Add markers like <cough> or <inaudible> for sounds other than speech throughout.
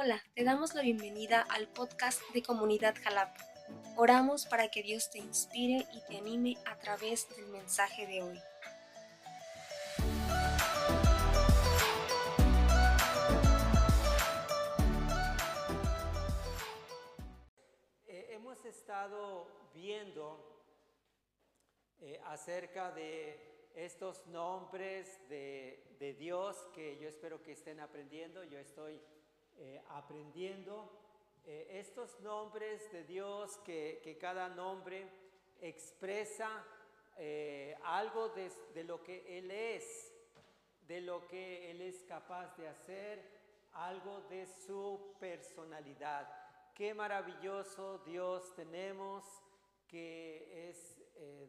Hola, te damos la bienvenida al podcast de Comunidad Jalapa. Oramos para que Dios te inspire y te anime a través del mensaje de hoy. Eh, hemos estado viendo eh, acerca de estos nombres de, de Dios que yo espero que estén aprendiendo. Yo estoy eh, aprendiendo eh, estos nombres de Dios, que, que cada nombre expresa eh, algo de, de lo que Él es, de lo que Él es capaz de hacer, algo de su personalidad. Qué maravilloso Dios tenemos, que es,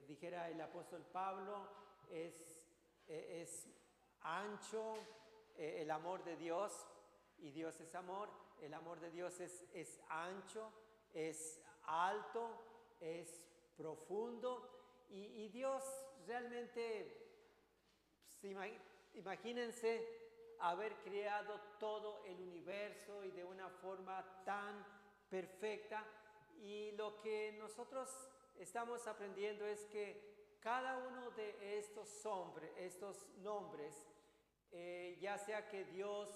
dijera el apóstol Pablo, es, es ancho el amor de Dios y Dios es amor. El amor de Dios es, es ancho, es alto, es profundo y, Dios realmente, pues, imagínense haber creado todo el universo y de una forma tan perfecta y lo que nosotros estamos aprendiendo es que cada uno de estos, hombres, estos nombres, eh, ya sea que Dios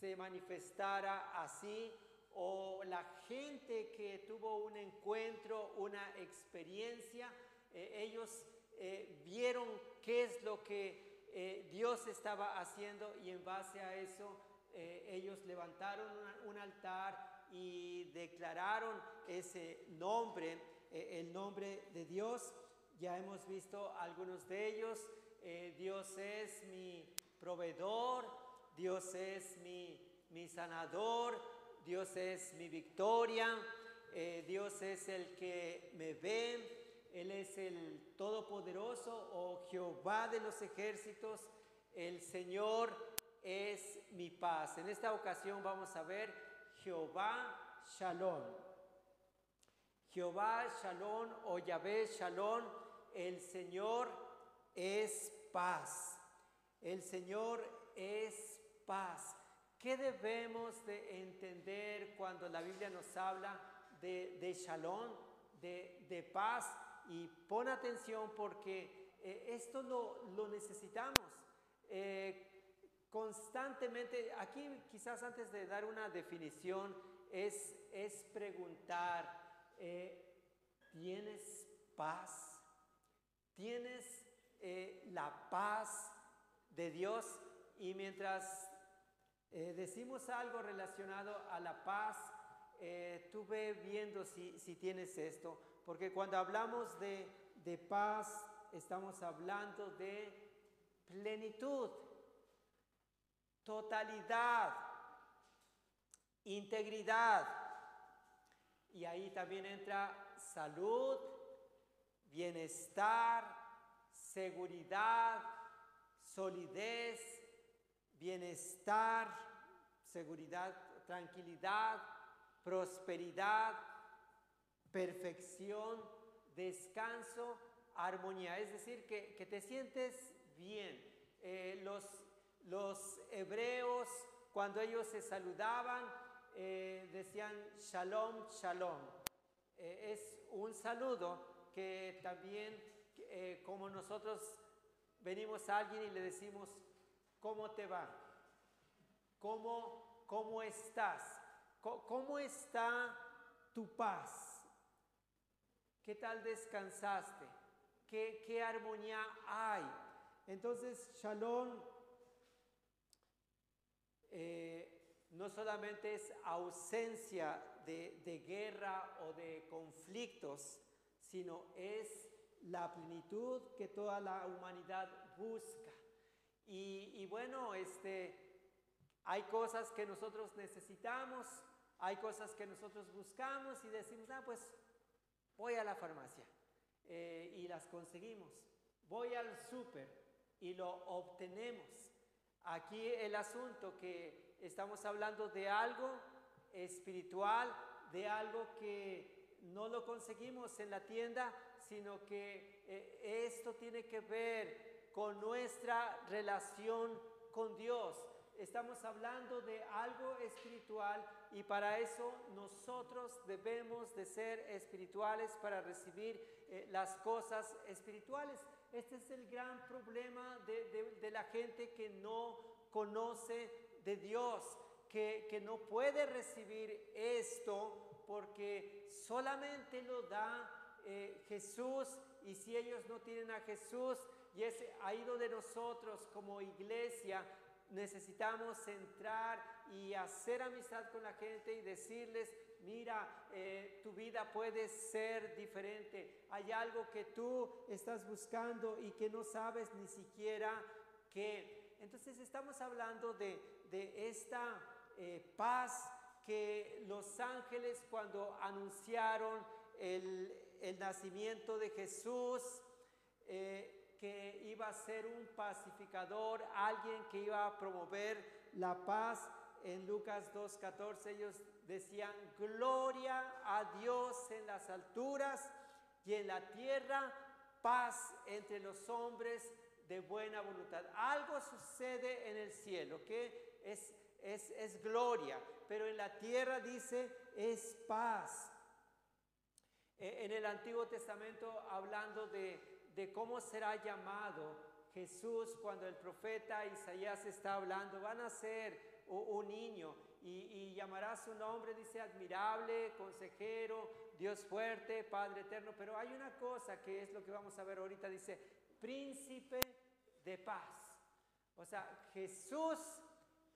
se manifestara así o la gente que tuvo un encuentro, una experiencia, eh, ellos eh, vieron qué es lo que eh, Dios estaba haciendo y en base a eso ellos levantaron un altar y declararon ese nombre, el nombre de Dios. Ya hemos visto algunos de ellos. Dios es mi proveedor, Dios es mi, mi sanador, Dios es mi victoria, eh, Dios es el que me ve, Él es el Todopoderoso o Jehová de los ejércitos, el Señor es mi paz. En esta ocasión vamos a ver Jehová Shalom. Jehová Shalom o Yahvé Shalom, el Señor es paz. El Señor es paz. ¿Qué debemos de entender cuando la Biblia nos habla de, de shalom, de, paz? Y pon atención porque eh, esto lo, necesitamos. Eh, constantemente, aquí quizás antes de dar una definición, es, es preguntar, eh, ¿tienes paz? ¿Tienes la paz de Dios? Y mientras eh, decimos algo relacionado a la paz, eh, tú ve viendo si, si, tienes esto, porque cuando hablamos de, de paz, estamos hablando de plenitud, totalidad, integridad. Y ahí también entra salud, bienestar, seguridad, solidez, bienestar, seguridad, tranquilidad, prosperidad, perfección, descanso, armonía. Es decir, que, te sientes bien. Eh, los, los hebreos, cuando ellos se saludaban, eh, decían shalom, shalom. Eh, es un saludo que también, como nosotros venimos a alguien y le decimos ¿Cómo te va? ¿Cómo, cómo estás? ¿Cómo, está tu paz? ¿Qué tal descansaste? ¿Qué, qué armonía hay? Entonces, Shalom eh, no solamente es ausencia de, de guerra o de conflictos, sino es la plenitud que toda la humanidad busca. Y, bueno, este, hay cosas que nosotros necesitamos, hay cosas que nosotros buscamos y decimos, ah, pues voy a la farmacia eh, y las conseguimos. Voy al súper y lo obtenemos. Aquí el asunto que estamos hablando de algo espiritual, de algo que no lo conseguimos en la tienda, sino que eh, esto tiene que ver con nuestra relación con Dios. estamos hablando de algo espiritual y para eso nosotros debemos de ser espirituales para recibir eh, las cosas espirituales. Este es el gran problema de, la gente que no conoce de Dios, que, que no puede recibir esto porque solamente lo da eh, Jesús y si ellos no tienen a Jesús y es ahí donde nosotros como iglesia necesitamos entrar y hacer amistad con la gente y decirles, mira, eh, tu vida puede ser diferente. Hay algo que tú estás buscando y que no sabes ni siquiera qué. Entonces estamos hablando de, esta eh, paz que los ángeles cuando anunciaron el, nacimiento de Jesús, eh, que iba a ser un pacificador, alguien que iba a promover la paz. En Lucas 2.14 ellos decían, gloria a Dios en las alturas y en la tierra paz entre los hombres de buena voluntad. Algo sucede en el cielo, que es, es, es gloria, pero en la tierra dice es paz. E, en el Antiguo Testamento hablando de, de cómo será llamado Jesús cuando el profeta Isaías está hablando, van a ser un niño y, llamará su nombre, dice admirable, consejero, Dios fuerte, Padre eterno. Pero hay una cosa que es lo que vamos a ver ahorita, dice príncipe de paz. O sea, Jesús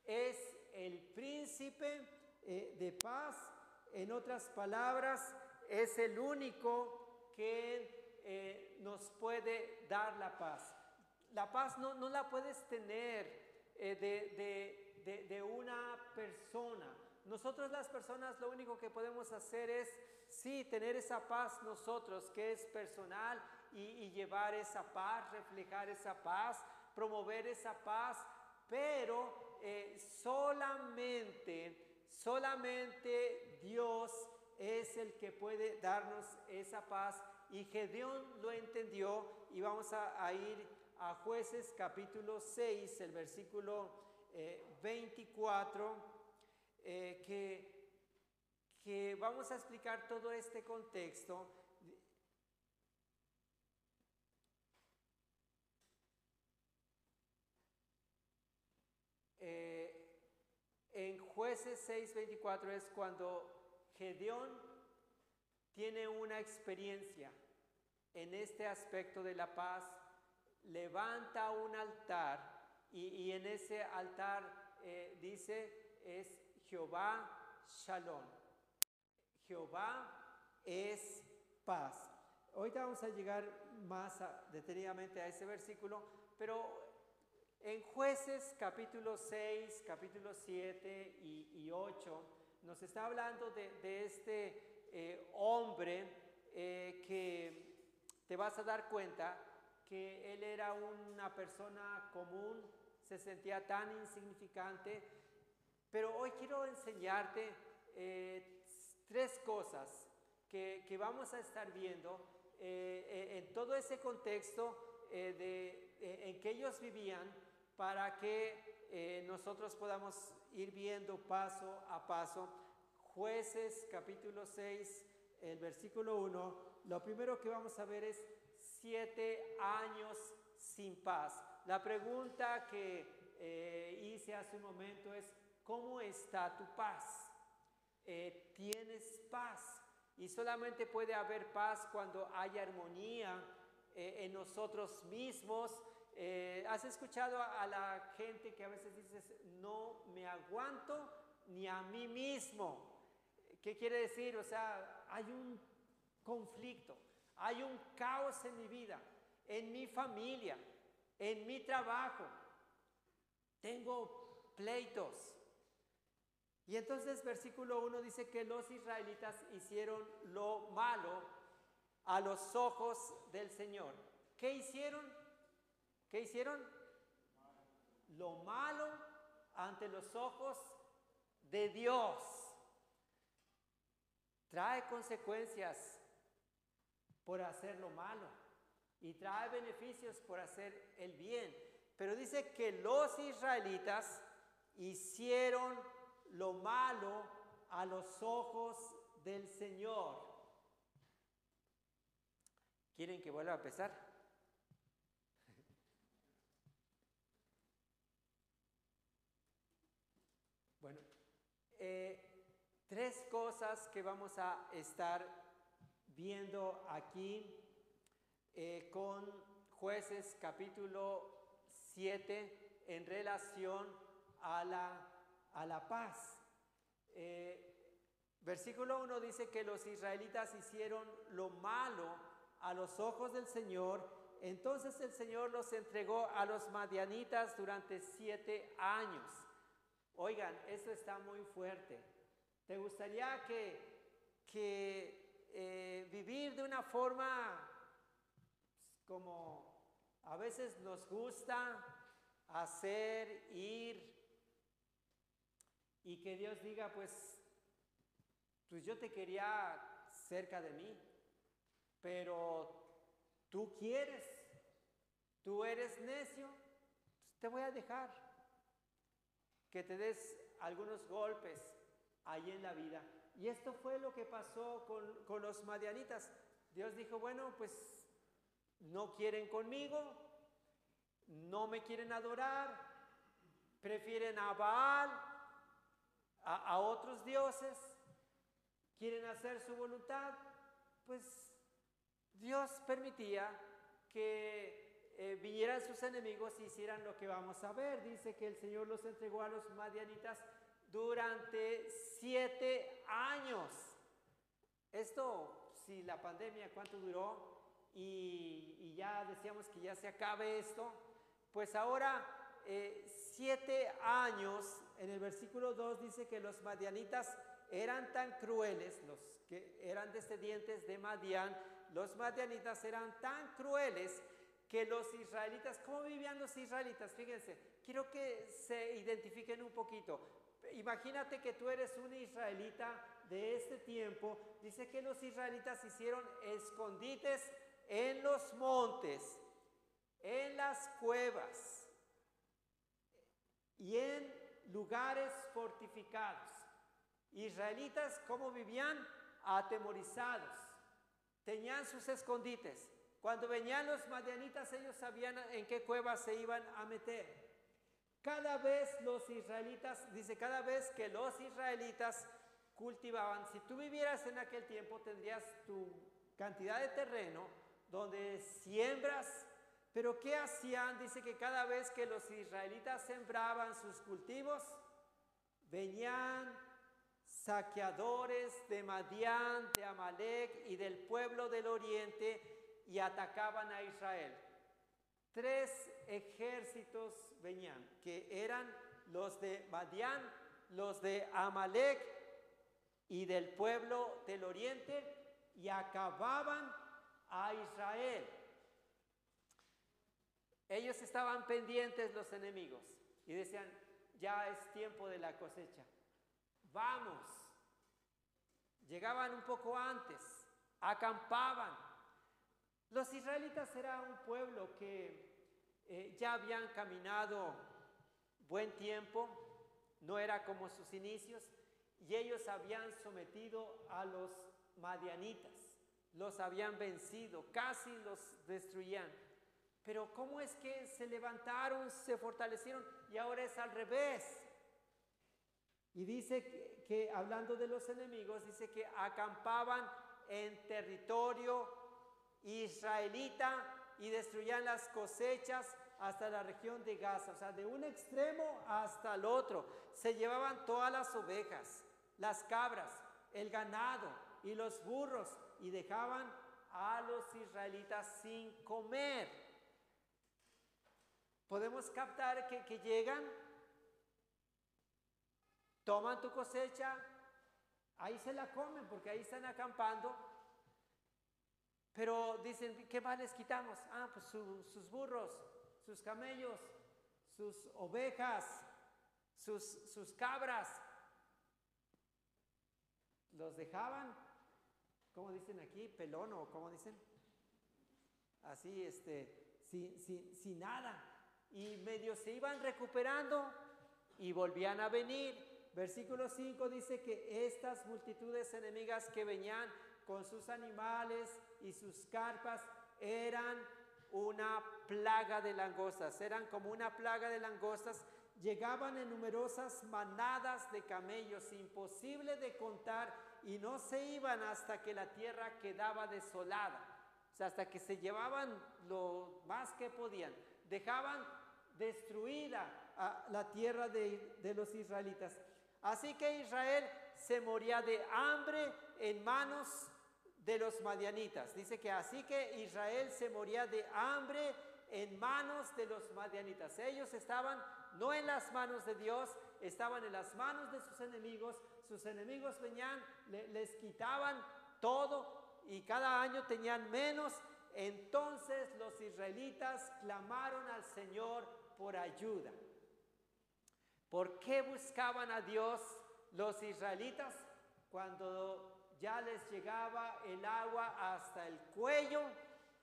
es el príncipe eh, de paz. En otras palabras, es el único que eh, nos puede dar la paz. La paz no, no la puedes tener eh, de de, una persona. Nosotros las personas lo único que podemos hacer es, sí, tener esa paz nosotros, que es personal, y, llevar esa paz, reflejar esa paz, promover esa paz, pero eh, solamente, solamente Dios es el que puede darnos esa paz. Y Gedeón lo entendió y vamos a, a ir a jueces capítulo 6, el versículo 24, eh, eh, que, que vamos a explicar todo este contexto. Eh, en jueces 6:24 es cuando Gedeón tiene una experiencia en este aspecto de la paz, levanta un altar y, en ese altar eh, dice es Jehová Shalom. Jehová es paz. Ahorita vamos a llegar más detenidamente a ese versículo, pero en jueces capítulo 6, capítulo 7 y, 8 nos está hablando de, este eh, hombre eh, que te vas a dar cuenta que él era una persona común, se sentía tan insignificante. Pero hoy quiero enseñarte eh, tres cosas que, que, vamos a estar viendo en todo ese contexto de, en que ellos vivían para que nosotros podamos ir viendo paso a paso. Jueces capítulo 6, el versículo 1, lo primero que vamos a ver es siete años sin paz. La pregunta que eh, hice hace un momento es, ¿cómo está tu paz? Eh, ¿Tienes paz? Y solamente puede haber paz cuando hay armonía eh, en nosotros mismos. ¿Has escuchado a, la gente que a veces dices, no me aguanto ni a mí mismo? ¿Qué quiere decir? O sea, hay un conflicto, hay un caos en mi vida, en mi familia, en mi trabajo tengo pleitos. Y entonces versículo 1 dice que los israelitas hicieron lo malo a los ojos del Señor. ¿Qué hicieron? ¿Qué hicieron? Lo malo ante los ojos de Dios. Trae consecuencias por hacer lo malo y trae beneficios por hacer el bien. Pero dice que los israelitas hicieron lo malo a los ojos del Señor. ¿Quieren que vuelva a empezar? <laughs> Bueno, eh, tres cosas que vamos a estar viendo aquí eh, con jueces capítulo 7 en relación a la, a la paz. Eh, versículo 1 dice que los israelitas hicieron lo malo a los ojos del Señor, entonces el Señor los entregó a los madianitas durante siete años. Oigan, eso está muy fuerte. ¿Te gustaría que, que eh, vivir de una forma como a veces nos gusta hacer, ir, y que Dios diga, pues, pues yo te quería cerca de mí, pero tú quieres, tú eres necio, pues te voy a dejar que te des algunos golpes ahí en la vida. Y esto fue lo que pasó con, con los madianitas. Dios dijo, bueno, pues no quieren conmigo, no me quieren adorar, prefieren a Baal, a, otros dioses, quieren hacer su voluntad, pues Dios permitía que eh, vinieran sus enemigos y hicieran lo que vamos a ver. Dice que el Señor los entregó a los madianitas durante siete años. Esto, si la pandemia, ¿cuánto duró? Y, ya decíamos que ya se acabe esto. Pues ahora, eh, siete años, en el versículo 2 dice que los madianitas eran tan crueles, los que eran descendientes de Madián, los madianitas eran tan crueles que los israelitas, ¿cómo vivían los israelitas? Fíjense, quiero que se identifiquen un poquito. Imagínate que tú eres un israelita de este tiempo. Dice que los israelitas hicieron escondites en los montes, en las cuevas y en lugares fortificados. Israelitas, ¿cómo vivían? Atemorizados. Tenían sus escondites. Cuando venían los madianitas, ellos sabían en qué cueva se iban a meter. Cada vez los israelitas, dice, cada vez que los israelitas cultivaban, si tú vivieras en aquel tiempo, tendrías tu cantidad de terreno donde siembras, pero ¿qué hacían? Dice que cada vez que los israelitas sembraban sus cultivos, venían saqueadores de Madián, de Amalek y del pueblo del oriente y atacaban a Israel. Tres ejércitos venían, que eran los de Madián, los de Amalek y del pueblo del oriente, y acababan a Israel. Ellos estaban pendientes los enemigos y decían, ya es tiempo de la cosecha, vamos. Llegaban un poco antes, acampaban, los israelitas eran un pueblo que eh, ya habían caminado buen tiempo, no era como sus inicios, y ellos habían sometido a los madianitas, los habían vencido, casi los destruían. Pero ¿cómo es que se levantaron, se fortalecieron y ahora es al revés? Y dice que hablando de los enemigos, dice que acampaban en territorio israelita y destruían las cosechas hasta la región de Gaza, o sea, de un extremo hasta el otro. Se llevaban todas las ovejas, las cabras, el ganado y los burros y dejaban a los israelitas sin comer. Podemos captar que, llegan, toman tu cosecha, ahí se la comen porque ahí están acampando pero dicen, ¿qué más les quitamos? Ah, pues sus burros, sus camellos, sus ovejas, sus, cabras. Los dejaban, ¿cómo dicen aquí? Pelón o ¿cómo dicen? Así, este, sin, sin, sin nada. Y medio se iban recuperando y volvían a venir. Versículo 5 dice que estas multitudes enemigas que venían con sus animales y sus carpas eran una plaga de langostas, eran como una plaga de langostas, llegaban en numerosas manadas de camellos, imposible de contar, y no se iban hasta que la tierra quedaba desolada, o sea, hasta que se llevaban lo más que podían, dejaban destruida la tierra de, de los israelitas. Así que Israel se moría de hambre en manos de los madianitas. Dice que así que Israel se moría de hambre en manos de los madianitas. Ellos estaban no en las manos de Dios, estaban en las manos de sus enemigos. Sus enemigos venían, les quitaban todo y cada año tenían menos. Entonces los israelitas clamaron al Señor por ayuda. ¿Por qué buscaban a Dios los israelitas cuando ya les llegaba el agua hasta el cuello,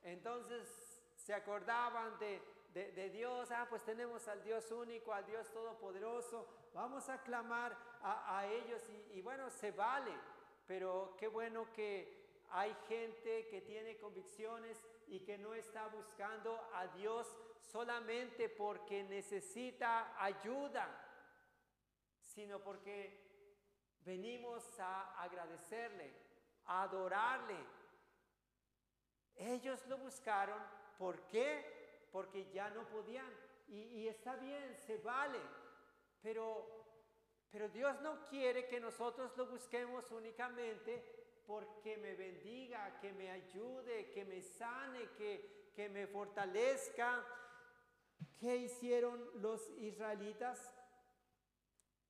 entonces se acordaban de, Dios, ah, pues tenemos al Dios único, al Dios todopoderoso, vamos a clamar a, ellos y, y bueno, se vale, pero qué bueno que hay gente que tiene convicciones y que no está buscando a Dios solamente porque necesita ayuda, sino porque Venimos a agradecerle, a adorarle. Ellos lo buscaron. ¿Por qué? Porque ya no podían. Y, está bien, se vale. Pero, pero Dios no quiere que nosotros lo busquemos únicamente porque me bendiga, que me ayude, que me sane, que, que me fortalezca. ¿Qué hicieron los israelitas?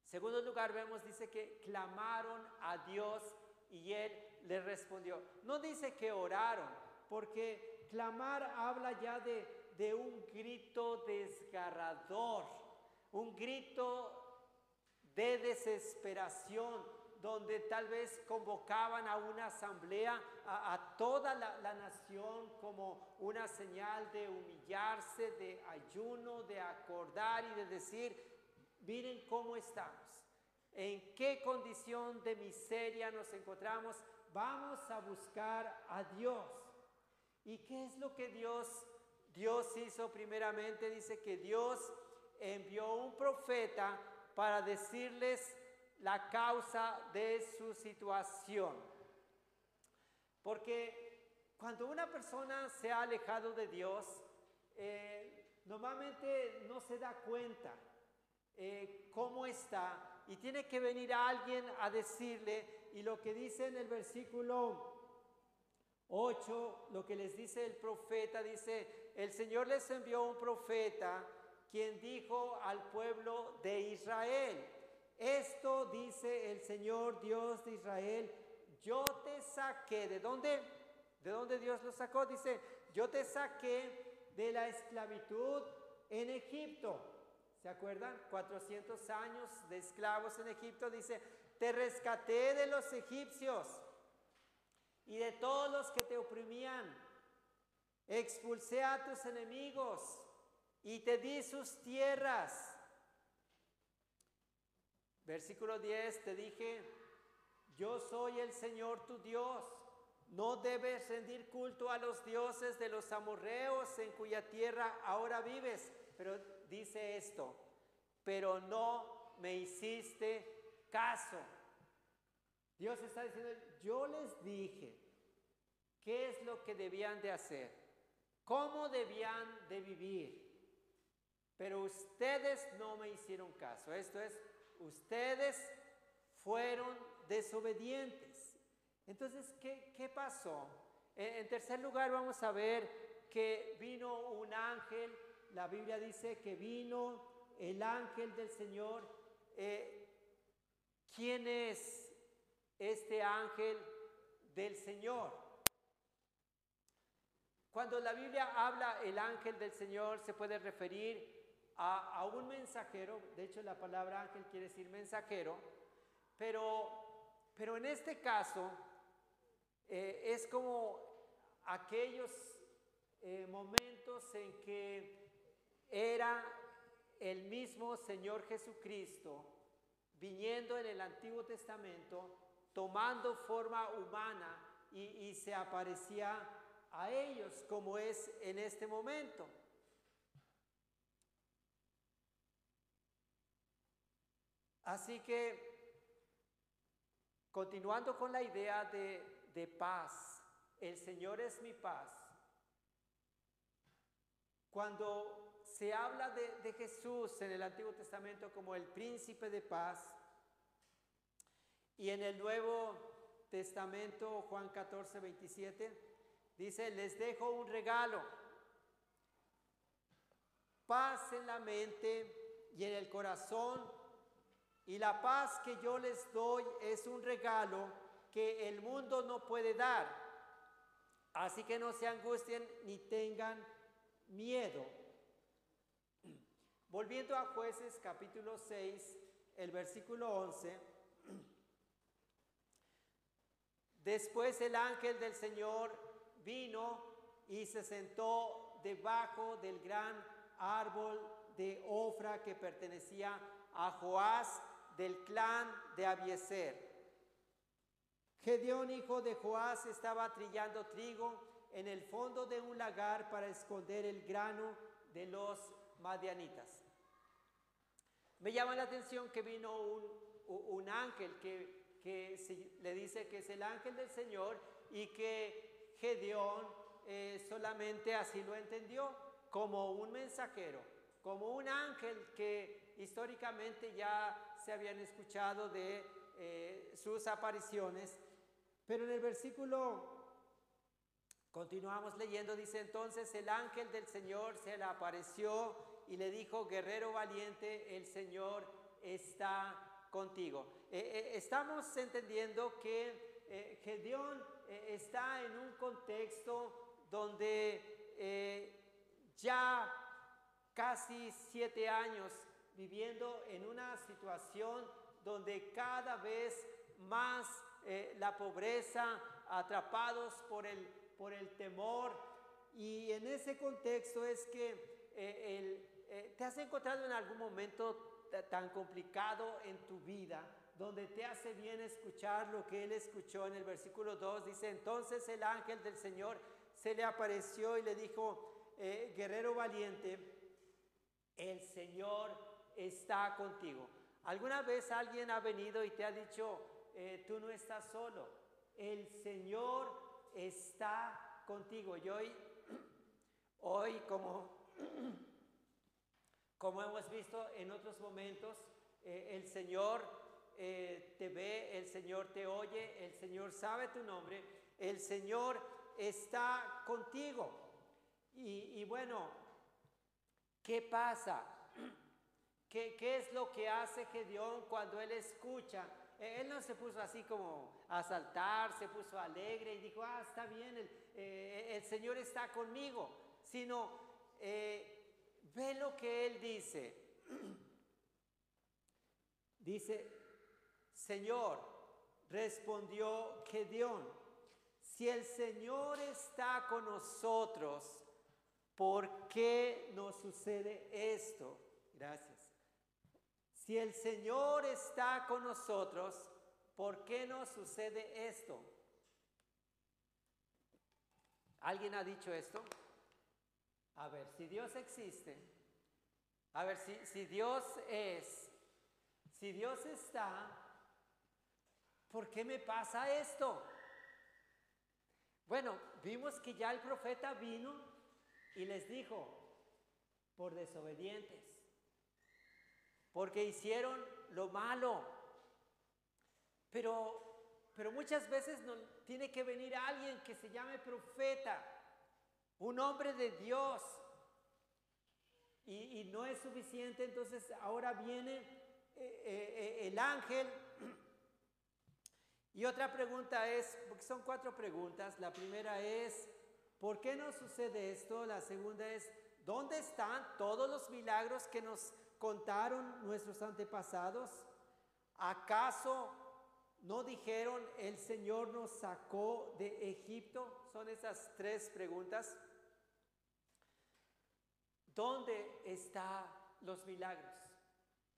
Segundo lugar, vemos, dice que clamaron a Dios y Él les respondió. No dice que oraron, porque clamar habla ya de, de un grito desgarrador, un grito de desesperación, donde tal vez convocaban a una asamblea, a, toda la, la, nación como una señal de humillarse, de ayuno, de acordar y de decir, miren cómo estamos, en qué condición de miseria nos encontramos, vamos a buscar a Dios. ¿Y qué es lo que Dios, Dios hizo primeramente? Dice que Dios envió un profeta para decirles la causa de su situación. Porque cuando una persona se ha alejado de Dios, eh, normalmente no se da cuenta eh, cómo está y tiene que venir alguien a decirle y lo que dice en el versículo 8, lo que les dice el profeta, dice, el Señor les envió un profeta quien dijo al pueblo de Israel, esto dice el Señor Dios de Israel, yo te saqué, ¿de dónde? ¿De dónde Dios lo sacó? Dice, yo te saqué de la esclavitud en Egipto. ¿Se acuerdan? 400 años de esclavos en Egipto. Dice, te rescaté de los egipcios y de todos los que te oprimían. Expulsé a tus enemigos y te di sus tierras. Versículo 10, te dije, yo soy el Señor tu Dios. No debes rendir culto a los dioses de los amorreos en cuya tierra ahora vives. Pero dice esto, pero no me hiciste caso. Dios está diciendo, yo les dije qué es lo que debían de hacer, cómo debían de vivir, pero ustedes no me hicieron caso. Esto es, ustedes fueron desobedientes. Entonces, ¿qué, pasó? En tercer lugar, vamos a ver que vino un ángel la Biblia dice que vino el ángel del Señor. Eh, ¿Quién es este ángel del Señor? Cuando la Biblia habla el ángel del Señor se puede referir a, un mensajero, de hecho la palabra ángel quiere decir mensajero, pero, pero en este caso eh, es como aquellos eh, momentos en que era el mismo Señor Jesucristo, viniendo en el Antiguo Testamento, tomando forma humana y, y se aparecía a ellos como es en este momento. Así que, continuando con la idea de, de paz, el Señor es mi paz. Cuando se habla de, Jesús en el Antiguo Testamento como el príncipe de paz, y en el Nuevo Testamento, Juan 14, 27, dice, les dejo un regalo, paz en la mente y en el corazón y la paz que yo les doy es un regalo que el mundo no puede dar. Así que no se angustien ni tengan miedo. Volviendo a jueces capítulo 6, el versículo 11. <clears throat> Después el ángel del Señor vino y se sentó debajo del gran árbol de Ofra que pertenecía a Joás del clan de Abieser. Gedeón, hijo de Joás, estaba trillando trigo en el fondo de un lagar para esconder el grano de los madianitas. Me llama la atención que vino un, ángel que, que le dice que es el ángel del Señor y que Gedeón eh, solamente así lo entendió, como un mensajero, como un ángel que históricamente ya se habían escuchado de eh, sus apariciones, pero en el versículo continuamos leyendo, dice entonces el ángel del Señor se le apareció y le dijo, guerrero valiente, el Señor está contigo. Eh, eh, estamos entendiendo que Gedeón está en un contexto donde ya casi siete años viviendo en una situación donde cada vez más eh, la pobreza, atrapados por el, por el temor. Y en ese contexto es que eh, eh, te has encontrado en algún momento tan complicado en tu vida, donde te hace bien escuchar lo que él escuchó en el versículo 2. Dice, entonces el ángel del Señor se le apareció y le dijo, guerrero valiente, el Señor está contigo. ¿Alguna vez alguien ha venido y te ha dicho, eh, tú no estás solo, el Señor está contigo? Y hoy, <clears throat> hoy como, <clears throat> como hemos visto en otros momentos, eh, el Señor eh, te ve, el Señor te oye, el Señor sabe tu nombre, el Señor está contigo. Y, bueno, ¿qué pasa? <clears throat> ¿Qué, es lo que hace Gedeón cuando él escucha? E, él no se puso así como a saltar, se puso alegre y dijo, ah, está bien, el, eh, Señor está conmigo, sino eh, ve lo que él dice. <clears throat> dice, Señor, respondió Gedeón, si el Señor está con nosotros, ¿por qué nos sucede esto? Gracias. Si el Señor está con nosotros, ¿por qué nos sucede esto? ¿Alguien ha dicho esto? A ver, si Dios existe, a ver, si, si Dios es, si Dios está, ¿por qué me pasa esto? Bueno, vimos que ya el profeta vino y les dijo, por desobedientes porque hicieron lo malo. Pero, pero muchas veces no, tiene que venir alguien que se llame profeta, un hombre de Dios. Y, no es suficiente, entonces ahora viene eh, eh, eh, el ángel. Y otra pregunta es, porque son cuatro preguntas, la primera es, ¿por qué nos sucede esto? La segunda es, ¿dónde están todos los milagros que nos contaron nuestros antepasados? ¿Acaso no dijeron el Señor nos sacó de Egipto? Son esas tres preguntas. ¿Dónde está los milagros?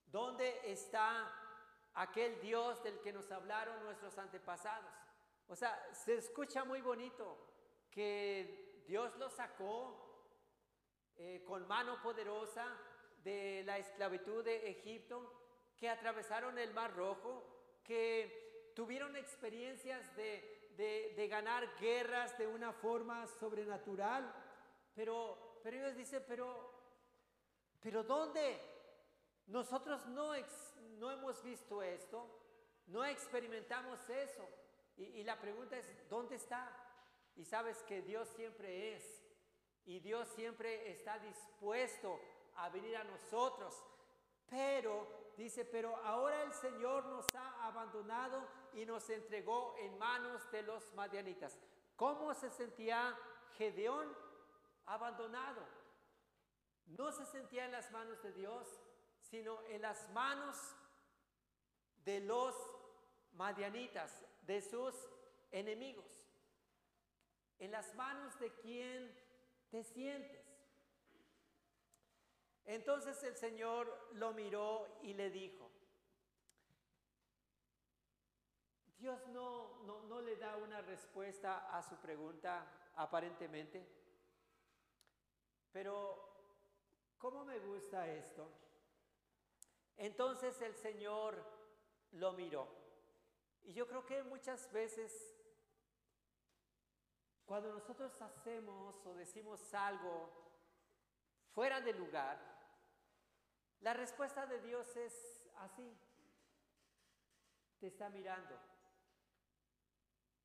¿Dónde está aquel Dios del que nos hablaron nuestros antepasados? O sea, se escucha muy bonito que Dios los sacó eh, con mano poderosa de la esclavitud de Egipto, que atravesaron el Mar Rojo, que tuvieron experiencias de, de ganar guerras de una forma sobrenatural, pero, pero ellos dicen, pero, pero ¿dónde? Nosotros no, no hemos visto esto, no experimentamos eso. Y, y la pregunta es, ¿dónde está? Y sabes que Dios siempre es. Y Dios siempre está dispuesto a venir a nosotros. Pero, dice, pero ahora el Señor nos ha abandonado y nos entregó en manos de los madianitas. ¿Cómo se sentía Gedeón? Abandonado. No se sentía en las manos de Dios, sino en las manos de los madianitas, de sus enemigos. En las manos de quien te sientes. Entonces el Señor lo miró y le dijo, Dios no, no, no, le da una respuesta a su pregunta aparentemente, pero ¿cómo me gusta esto? Entonces el Señor lo miró. Y yo creo que muchas veces cuando nosotros hacemos o decimos algo fuera de lugar, la respuesta de Dios es así. Te está mirando.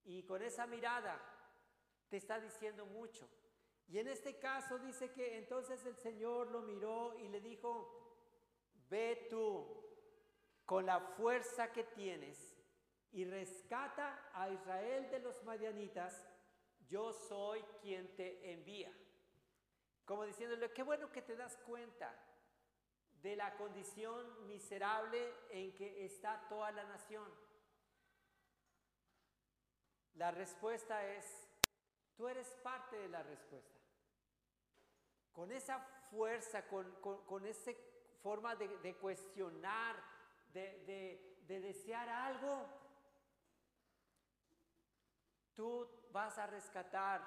Y con esa mirada te está diciendo mucho. Y en este caso dice que entonces el Señor lo miró y le dijo, ve tú con la fuerza que tienes y rescata a Israel de los madianitas, yo soy quien te envía. Como diciéndole, qué bueno que te das cuenta de la condición miserable en que está toda la nación. La respuesta es, tú eres parte de la respuesta. Con esa fuerza, con, con, esa forma de, cuestionar, de, de desear algo, tú vas a rescatar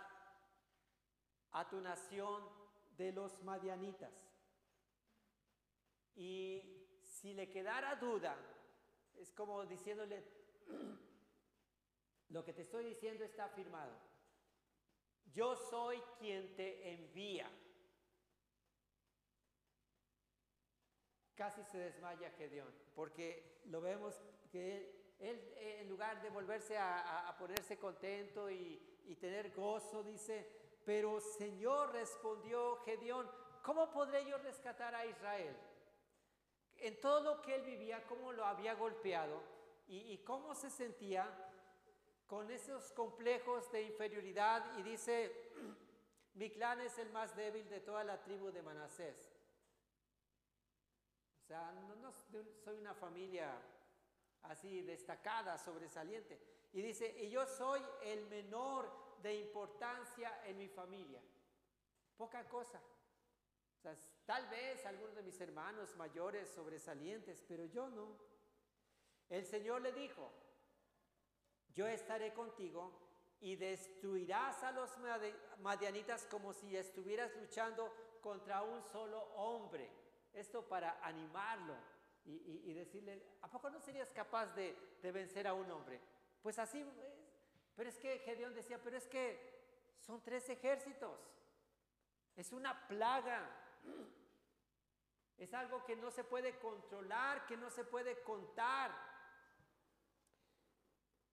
a tu nación de los madianitas. Y si le quedara duda, es como diciéndole, <clears throat> lo que te estoy diciendo está afirmado. Yo soy quien te envía. Casi se desmaya Gedeón, porque lo vemos que él, en lugar de volverse a, ponerse contento y, tener gozo, dice, pero Señor respondió Gedeón, ¿cómo podré yo rescatar a Israel? En todo lo que él vivía, cómo lo había golpeado y, cómo se sentía con esos complejos de inferioridad y dice, mi clan es el más débil de toda la tribu de Manasés. Sea, no, soy una familia así destacada, sobresaliente. Y dice, y yo soy el menor de importancia en mi familia. Poca cosa. O sea, tal vez algunos de mis hermanos mayores sobresalientes, pero yo no. El Señor le dijo, yo estaré contigo y destruirás a los madianitas como si estuvieras luchando contra un solo hombre. Esto para animarlo y, decirle, ¿a poco no serías capaz de, de vencer a un hombre? Pues así pero es que Gedeón decía, pero es que son tres ejércitos. Es una plaga. Es algo que no se puede controlar, que no se puede contar.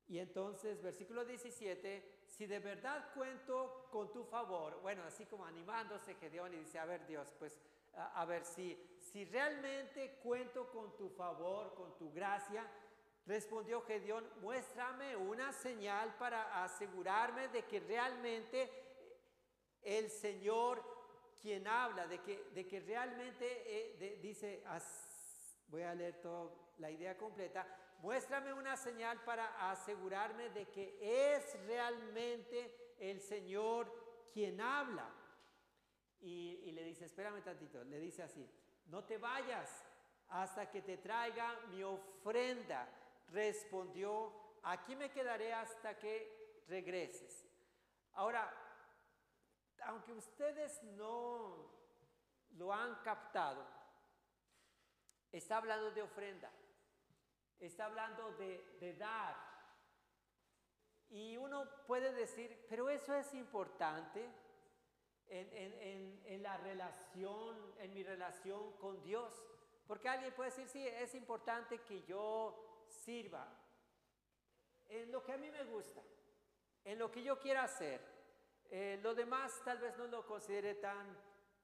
Y entonces, versículo 17, si de verdad cuento con tu favor, bueno, así como animándose Gedeón y dice, a ver Dios, pues a, ver si, si realmente cuento con tu favor, con tu gracia, Respondió Gedeón, muéstrame una señal para asegurarme de que realmente el Señor quien habla, de que, de que realmente eh, dice, voy a leer toda la idea completa, muéstrame una señal para asegurarme de que es realmente el Señor quien habla. Y, le dice, espérame tantito, le dice así, no te vayas hasta que te traiga mi ofrenda. Respondió, aquí me quedaré hasta que regreses. Ahora, aunque ustedes no lo han captado, está hablando de ofrenda, está hablando de, dar. Y uno puede decir, pero eso es importante en, la relación, en mi relación con Dios. Porque alguien puede decir, sí, es importante que yo sirva en lo que a mí me gusta, en lo que yo quiera hacer. Eh, lo demás tal vez no lo considere tan,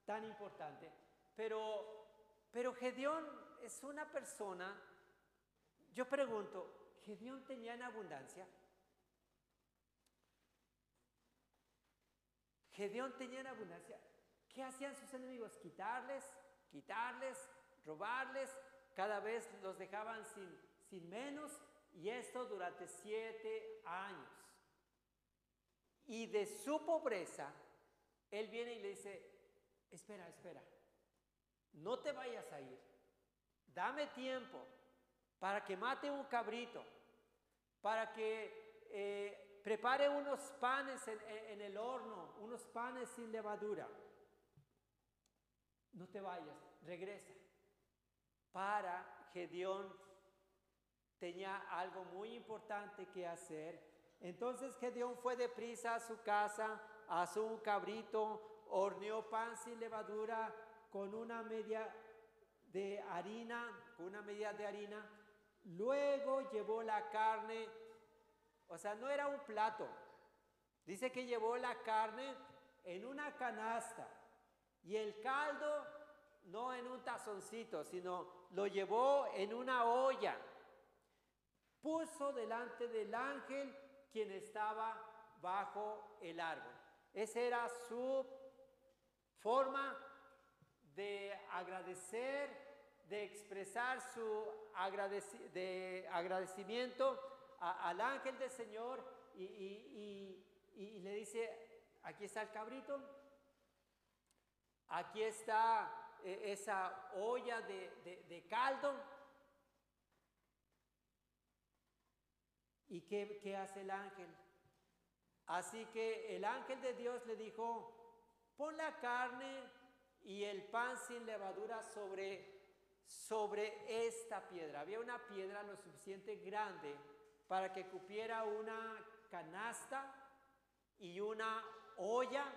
tan importante. Pero, pero Gedeón es una persona, yo pregunto, ¿Gedeón tenía en abundancia? Gedeón tenía en abundancia. ¿Qué hacían sus enemigos? Quitarles, quitarles, robarles. Cada vez los dejaban sin, sin menos. Y esto durante siete años. Y de su pobreza, él viene y le dice, espera, espera, no te vayas a ir. Dame tiempo para que mate un cabrito, para que eh, prepare unos panes en, el horno, unos panes sin levadura. No te vayas, regresa. Para Gedeón tenía algo muy importante que hacer. Entonces Gedeón fue deprisa a su casa, asó un cabrito, horneó pan sin levadura con una media de harina, con una media de harina. Luego llevó la carne o sea, no era un plato. Dice que llevó la carne en una canasta y el caldo no en un tazoncito, sino lo llevó en una olla. Puso delante del ángel quien estaba bajo el árbol. Esa era su forma de agradecer, de expresar su de agradecimiento al ángel del Señor y, le dice, aquí está el cabrito, aquí está eh, esa olla de, caldo. ¿Y qué, qué hace el ángel? Así que el ángel de Dios le dijo, pon la carne y el pan sin levadura sobre, sobre esta piedra. Había una piedra lo suficiente grande para que cupiera una canasta y una olla.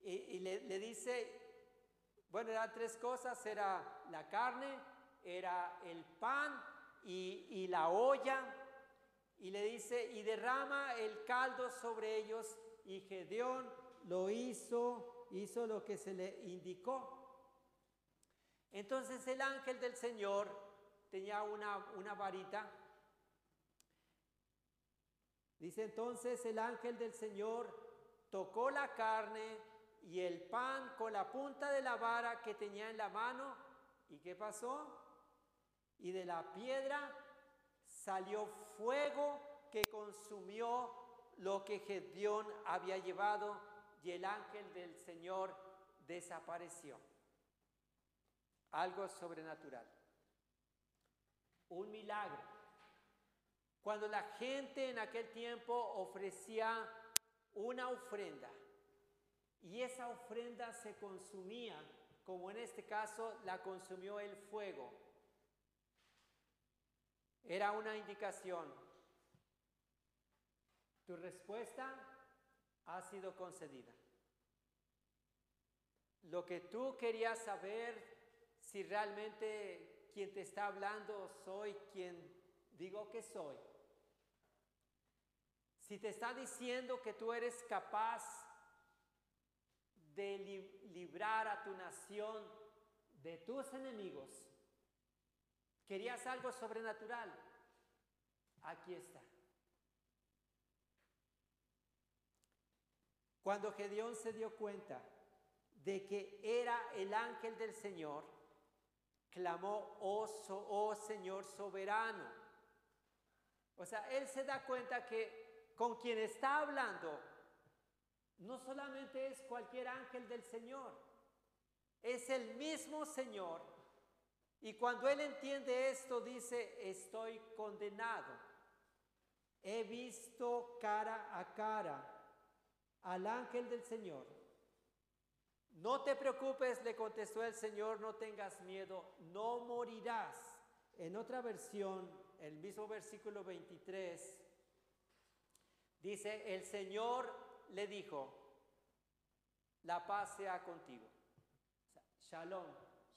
Y, le, dice, bueno, eran tres cosas, era la carne, era el pan y, y la olla. Y le dice, y derrama el caldo sobre ellos. Y Gedeón lo hizo, hizo lo que se le indicó. Entonces el ángel del Señor tenía una, una varita Dice entonces el ángel del Señor tocó la carne y el pan con la punta de la vara que tenía en la mano. ¿Y qué pasó? Y de la piedra salió fuego que consumió lo que Gedeón había llevado y el ángel del Señor desapareció. Algo sobrenatural. Un milagro. Cuando la gente en aquel tiempo ofrecía una ofrenda y esa ofrenda se consumía, como en este caso la consumió el fuego, era una indicación. Tu respuesta ha sido concedida. Lo que tú querías saber, si realmente quien te está hablando soy quien digo que soy, si te está diciendo que tú eres capaz de librar a tu nación de tus enemigos, querías algo sobrenatural, aquí está. Cuando Gedeón se dio cuenta de que era el ángel del Señor, clamó, oh, oh Señor soberano. O sea, él se da cuenta que con quien está hablando no solamente es cualquier ángel del Señor, Es el mismo Señor. Y cuando Él entiende esto, dice, estoy condenado. He visto cara a cara al ángel del Señor. No te preocupes, le contestó el Señor, no tengas miedo, no morirás. En otra versión, el mismo versículo 23, dice, el Señor le dijo, la paz sea contigo. Shalom,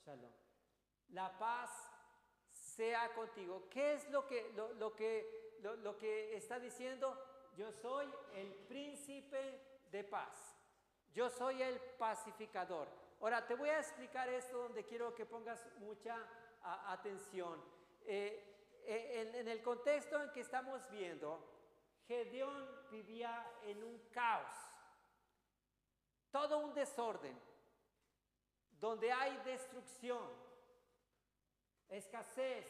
shalom. La paz sea contigo. ¿Qué es lo que, lo, que, lo que está diciendo? Yo soy el príncipe de paz. Yo soy el pacificador. Ahora, te voy a explicar esto donde quiero que pongas mucha atención. Eh, eh, en, el contexto en que estamos viendo, Gedeón vivía en un caos, todo un desorden, donde hay destrucción, escasez,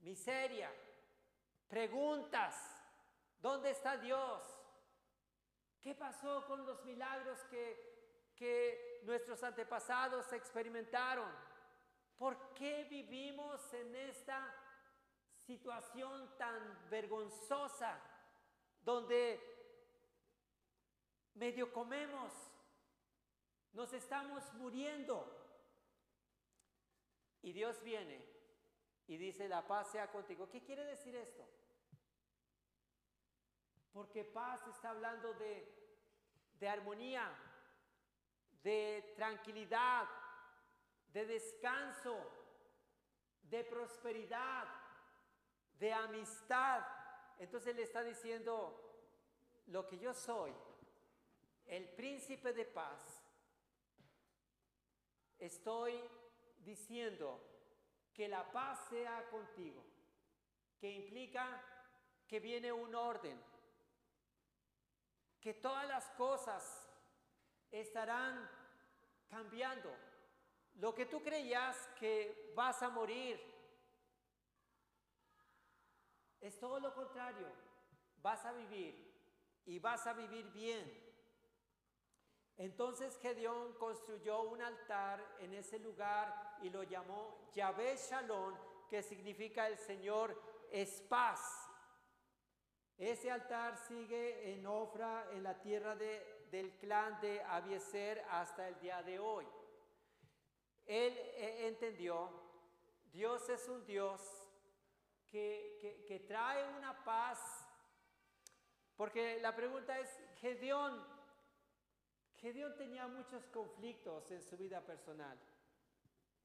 miseria, preguntas, ¿dónde está Dios? ¿Qué pasó con los milagros que, que nuestros antepasados experimentaron? ¿Por qué vivimos en esta situación tan vergonzosa donde medio comemos, nos estamos muriendo? Y Dios viene y dice, la paz sea contigo. ¿Qué quiere decir esto? Porque paz está hablando de, de armonía, de tranquilidad, de descanso, de prosperidad, de amistad. Entonces le está diciendo lo que yo soy, el príncipe de paz. Estoy diciendo que la paz sea contigo, que implica que viene un orden, que todas las cosas estarán cambiando. Lo que tú creías que vas a morir, es todo lo contrario. Vas a vivir y vas a vivir bien. Entonces Gedeón construyó un altar en ese lugar y lo llamó Yahvé Shalom, que significa el Señor es paz. Ese altar sigue en Ofra, en la tierra del clan de Abieser, hasta el día de hoy. Él eh, entendió, Dios es un Dios que, que, trae una paz, porque la pregunta es, Gedeón, Gedeón tenía muchos conflictos en su vida personal.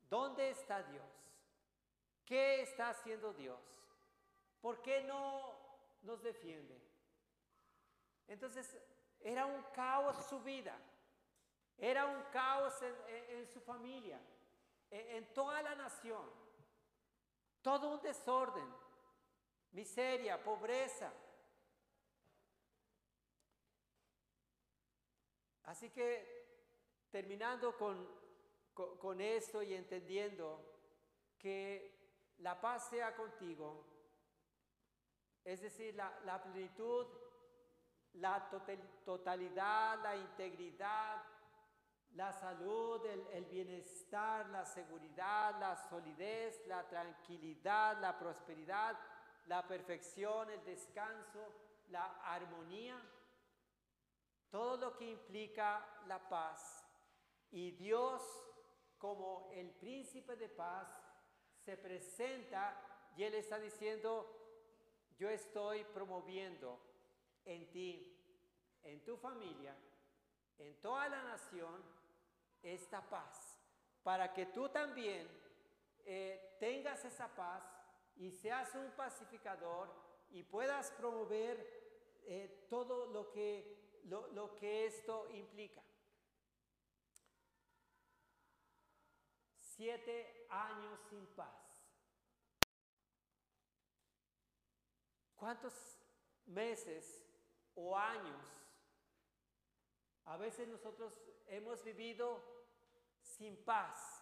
¿Dónde está Dios? ¿Qué está haciendo Dios? ¿Por qué no nos defiende. Entonces, era un caos su vida, era un caos en, su familia, en, en toda la nación, todo un desorden, miseria, pobreza. Así que terminando con, con, esto y entendiendo que la paz sea contigo, es decir, la, plenitud, la totalidad, la integridad, la salud, el, bienestar, la seguridad, la solidez, la tranquilidad, la prosperidad, la perfección, el descanso, la armonía, todo lo que implica la paz. Y Dios, como el príncipe de paz, se presenta y Él está diciendo, yo estoy promoviendo en ti, en tu familia, en toda la nación, esta paz, para que tú también eh, tengas esa paz y seas un pacificador y puedas promover eh, todo lo que, lo que esto implica. Siete años sin paz. ¿Cuántos meses o años a veces nosotros hemos vivido sin paz?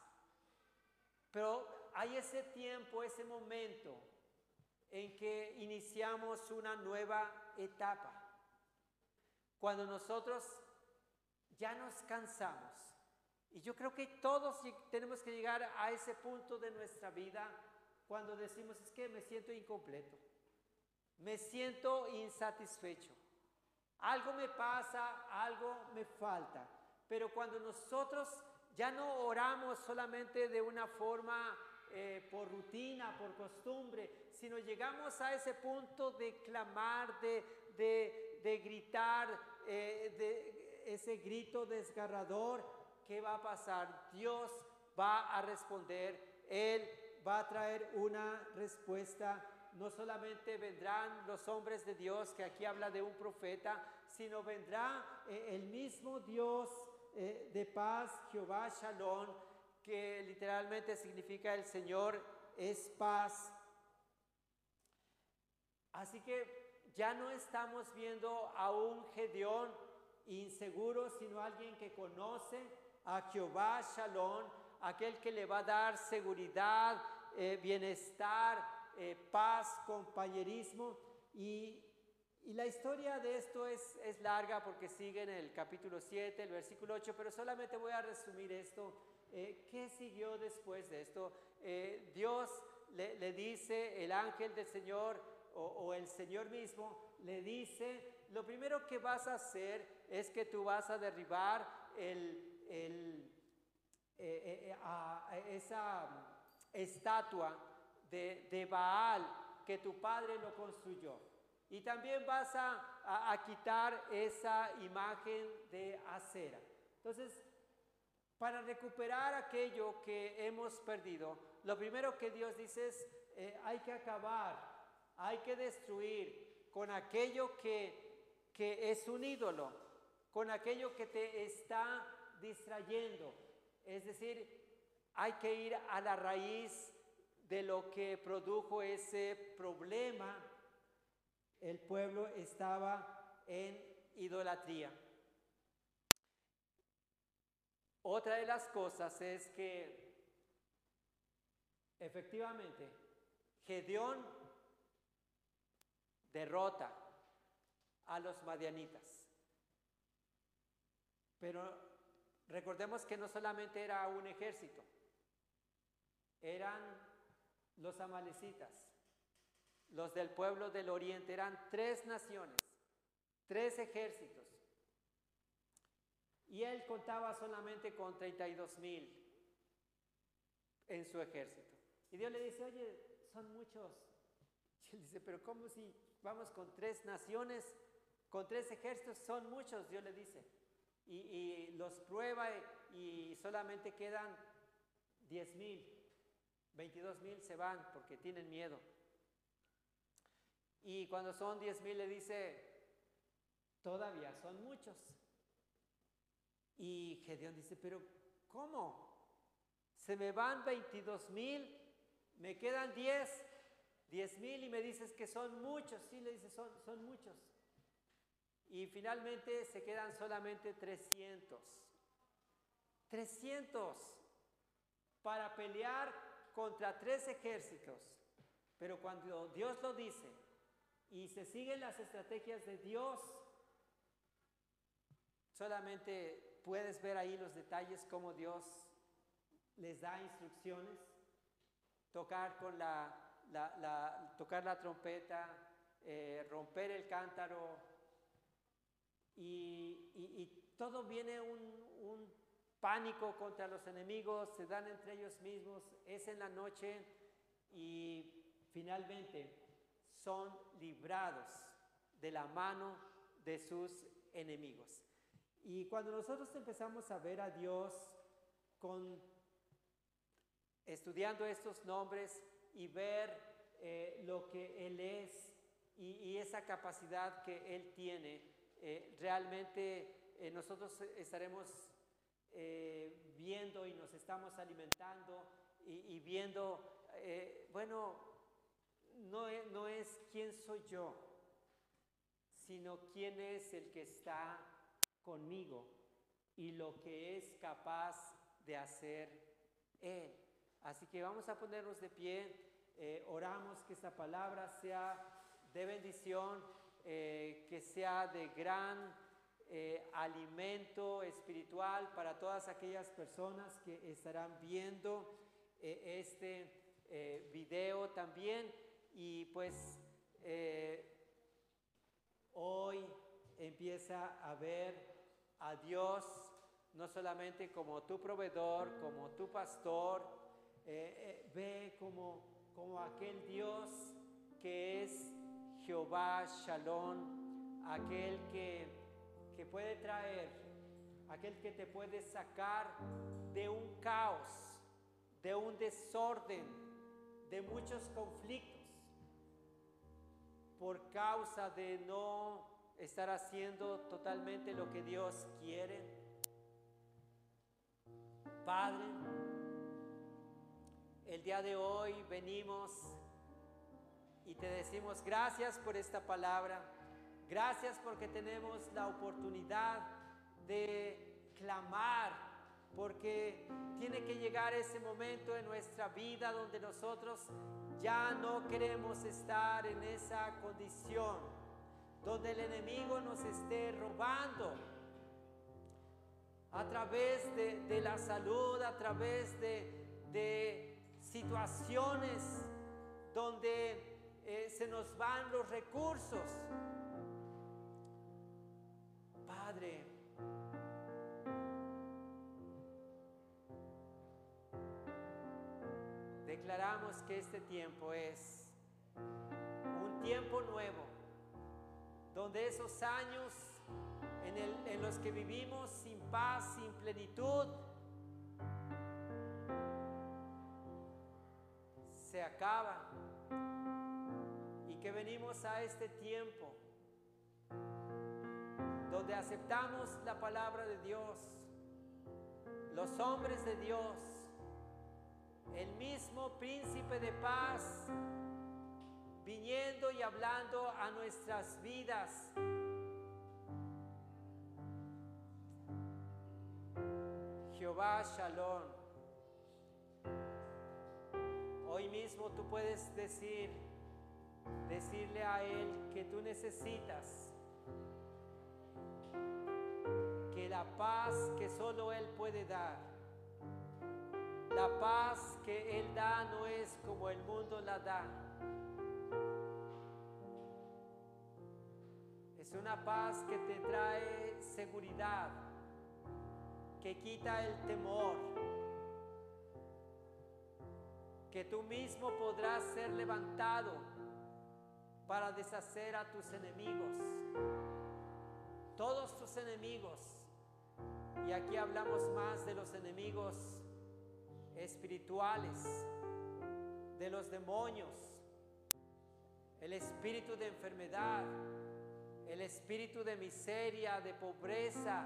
Pero hay ese tiempo, ese momento en que iniciamos una nueva etapa. Cuando nosotros ya nos cansamos Y yo creo que todos tenemos que llegar a ese punto de nuestra vida cuando decimos es que me siento incompleto, me siento insatisfecho, algo me pasa, algo me falta. Pero cuando nosotros ya no oramos solamente de una forma eh, por rutina, por costumbre, sino llegamos a ese punto de clamar, de, de, gritar, eh, de ese grito desgarrador, ¿qué va a pasar? Dios va a responder, Él va a traer una respuesta. No solamente vendrán los hombres de Dios, que aquí habla de un profeta, sino vendrá eh, el mismo Dios eh, de paz, Jehová Shalom, que literalmente significa el Señor es paz. Así que ya no estamos viendo a un Gedeón inseguro, sino alguien que conoce a Jehová Shalom, aquel que le va a dar seguridad, eh, bienestar, eh, paz, compañerismo. Y, y, la historia de esto es, es larga porque sigue en el capítulo 7, el versículo 8, pero solamente voy a resumir esto. Eh, ¿Qué siguió después de esto? Dios le, le, dice, el ángel del Señor o, o el Señor mismo le dice, lo primero que vas a hacer es que tú vas a derribar el, el, a esa estatua de, Baal que tu padre lo construyó. Y también vas a, a, quitar esa imagen de acera. Entonces, para recuperar aquello que hemos perdido, lo primero que Dios dice es, eh, hay que acabar, hay que destruir con aquello que, que es un ídolo, con aquello que te está distrayendo. Es decir, hay que ir a la raíz de lo que produjo ese problema. El pueblo estaba en idolatría. Otra de las cosas es que efectivamente Gedeón derrota a los madianitas. Pero recordemos que no solamente era un ejército, eran los amalecitas, los del pueblo del oriente, eran tres naciones, tres ejércitos. Y él contaba solamente con 32 mil en su ejército. Y Dios le dice, oye, son muchos. Y él dice, pero ¿cómo si vamos con tres naciones, con tres ejércitos? Son muchos, Dios le dice. Y, los prueba y, solamente quedan 10 mil. 22 mil se van porque tienen miedo. Y cuando son 10 mil le dice, todavía son muchos. Y Gedeón dice, pero ¿cómo? Se me van 22 mil, me quedan 10, 10 mil y me dices que son muchos. Sí, le dice, son, son muchos. Y finalmente se quedan solamente 300. 300 para pelear contra tres ejércitos, pero cuando Dios lo dice y se siguen las estrategias de Dios, solamente puedes ver ahí los detalles como Dios les da instrucciones, tocar con la, tocar la trompeta, eh, romper el cántaro. Y, todo viene un pánico contra los enemigos, se dan entre ellos mismos, es en la noche y finalmente son librados de la mano de sus enemigos. Y cuando nosotros empezamos a ver a Dios con estudiando estos nombres y ver eh, lo que Él es y, esa capacidad que Él tiene, eh, realmente eh, nosotros estaremos eh, viendo y nos estamos alimentando y, viendo, eh, bueno, no es, no es quién soy yo, sino quién es el que está conmigo y lo que es capaz de hacer Él. Así que vamos a ponernos de pie, eh, oramos que esta palabra sea de bendición, que sea de gran eh, alimento espiritual para todas aquellas personas que estarán viendo eh, este eh, video también. Y pues hoy empieza a ver a Dios no solamente como tu proveedor, como tu pastor, ve como, como aquel Dios que es Jehová Shalom, aquel que que puede traer, aquel que te puede sacar de un caos, de un desorden, de muchos conflictos, por causa de no estar haciendo totalmente lo que Dios quiere. Padre, el día de hoy venimos y te decimos gracias por esta palabra. Gracias porque tenemos la oportunidad de clamar, porque tiene que llegar ese momento en nuestra vida donde nosotros ya no queremos estar en esa condición, donde el enemigo nos esté robando a través de, la salud, a través de, situaciones donde eh, se nos van los recursos Padre, declaramos que este tiempo es un tiempo nuevo, donde esos años en, los que vivimos sin paz, sin plenitud, se acaban y que venimos a este tiempo donde aceptamos la palabra de Dios, los hombres de Dios, el mismo príncipe de paz, viniendo y hablando a nuestras vidas. Jehová Shalom. Hoy mismo tú puedes decir, decirle a Él que tú necesitas la paz que solo Él puede dar. La paz que Él da no es como el mundo la da. Es una paz que te trae seguridad, que quita el temor, que tú mismo podrás ser levantado para deshacer a tus enemigos. Todos tus enemigos y aquí hablamos más de los enemigos espirituales, de los demonios, el espíritu de enfermedad, el espíritu de miseria, de pobreza.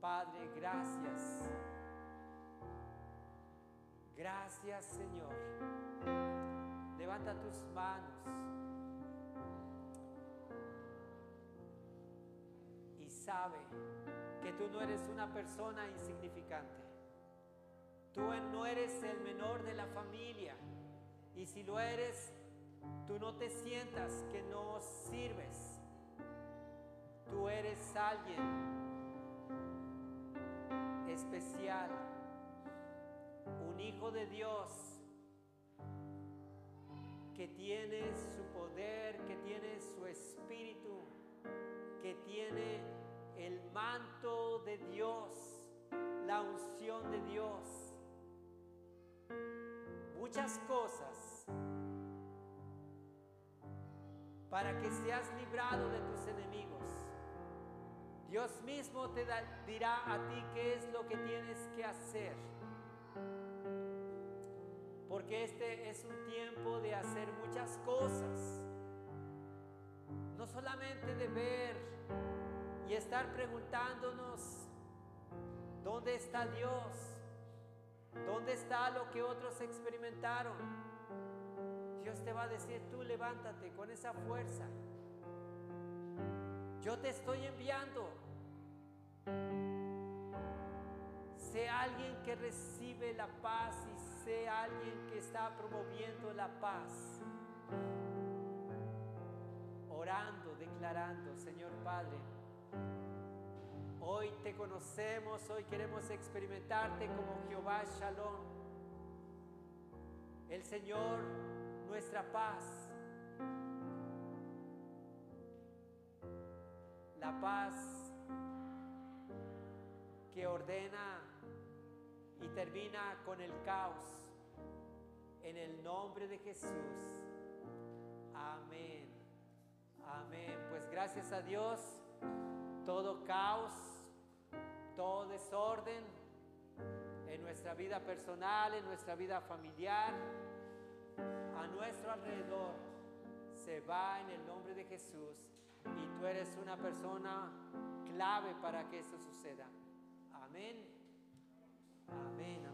Padre, gracias. Gracias Señor. Levanta tus manos. Sabe que tú no eres una persona insignificante. Tú no eres el menor de la familia. Y si lo eres, tú no te sientas que no sirves. Tú eres alguien especial, un hijo de Dios que tiene su poder, que tiene su espíritu, que tiene manto de Dios, la unción de Dios. Muchas cosas para que seas librado de tus enemigos. Dios mismo te dirá a ti qué es lo que tienes que hacer. Porque este es un tiempo de hacer muchas cosas. No solamente de ver y estar preguntándonos, ¿dónde está Dios? ¿Dónde está lo que otros experimentaron? Dios te va a decir, tú levántate con esa fuerza. Yo te estoy enviando. Sé alguien que recibe la paz y sé alguien que está promoviendo la paz. orando, declarando, Señor Padre, hoy te conocemos, hoy queremos experimentarte como Jehová Shalom, el Señor, nuestra paz. La paz que ordena y termina con el caos. En el nombre de Jesús. Amén. Amén. Pues gracias a Dios, todo caos, todo desorden en nuestra vida personal, en nuestra vida familiar, a nuestro alrededor, se va en el nombre de Jesús y tú eres una persona clave para que esto suceda. Amén. Amén.